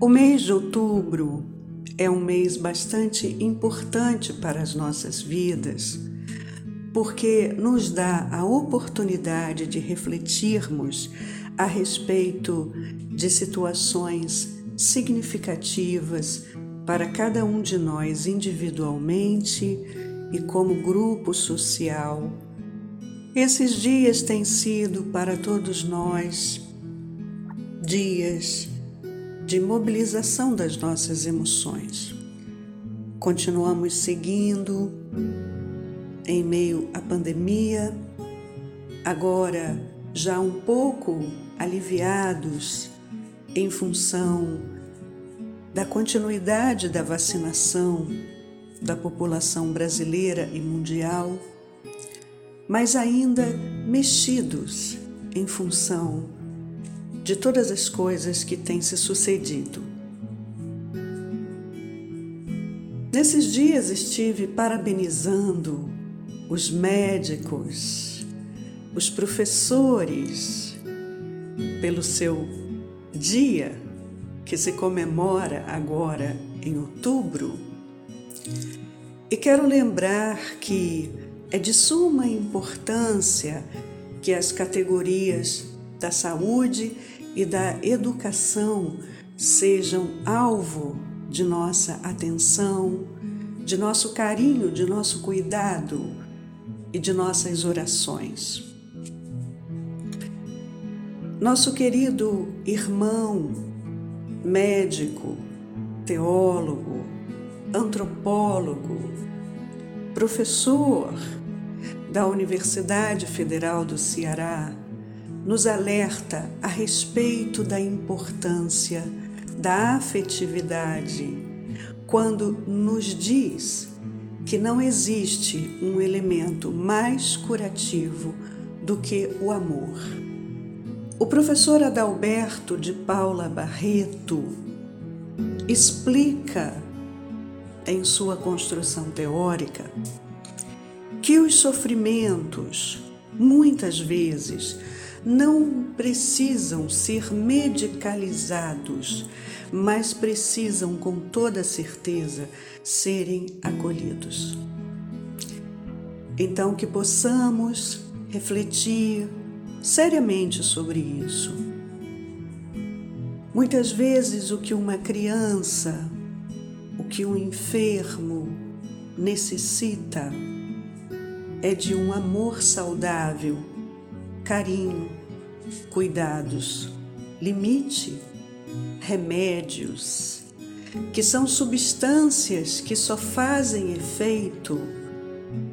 O mês de outubro é um mês bastante importante para as nossas vidas, porque nos dá a oportunidade de refletirmos a respeito de situações significativas para cada um de nós individualmente e como grupo social. Esses dias têm sido para todos nós dias de mobilização das nossas emoções. Continuamos seguindo em meio à pandemia, agora já um pouco aliviados em função da continuidade da vacinação da população brasileira e mundial, mas ainda mexidos em função de todas as coisas que têm se sucedido. Nesses dias estive parabenizando os médicos, os professores, pelo seu dia que se comemora agora em outubro. E quero lembrar que é de suma importância que as categorias da saúde e da educação sejam alvo de nossa atenção, de nosso carinho, de nosso cuidado e de nossas orações. Nosso querido irmão, médico, teólogo, antropólogo, professor da Universidade Federal do Ceará, nos alerta a respeito da importância da afetividade quando nos diz que não existe um elemento mais curativo do que o amor. O professor Adalberto de Paula Barreto explica em sua construção teórica que os sofrimentos, muitas vezes, não precisam ser medicalizados, mas precisam com toda certeza serem acolhidos. Então, que possamos refletir seriamente sobre isso. Muitas vezes, o que uma criança, o que um enfermo necessita é de um amor saudável carinho, cuidados, limite, remédios, que são substâncias que só fazem efeito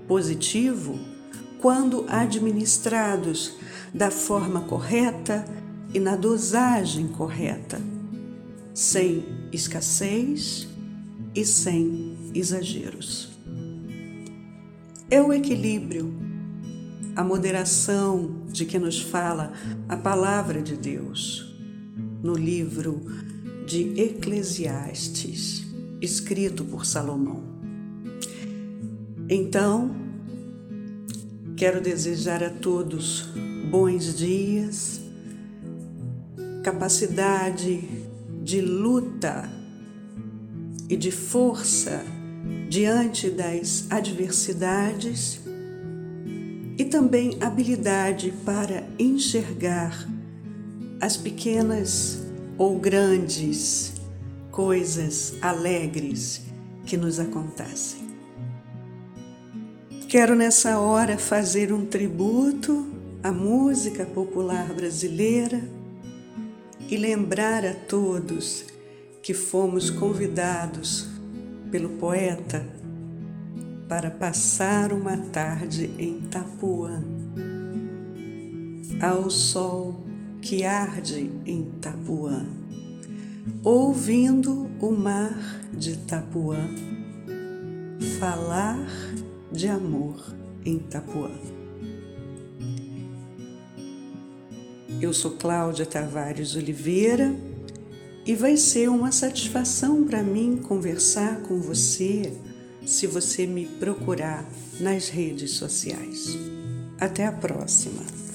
positivo quando administrados da forma correta e na dosagem correta, sem escassez e sem exageros. É o equilíbrio a moderação de que nos fala a palavra de Deus no livro de Eclesiastes, escrito por Salomão. Então, quero desejar a todos bons dias, capacidade de luta e de força diante das adversidades e também habilidade para enxergar as pequenas ou grandes coisas alegres que nos acontecem. Quero nessa hora fazer um tributo à música popular brasileira e lembrar a todos que fomos convidados pelo poeta para passar uma tarde em Tapuã, ao sol que arde em Tapuã, ouvindo o mar de Tapuã falar de amor em Tapuã. Eu sou Cláudia Tavares Oliveira e vai ser uma satisfação para mim conversar com você se você me procurar nas redes sociais. Até a próxima!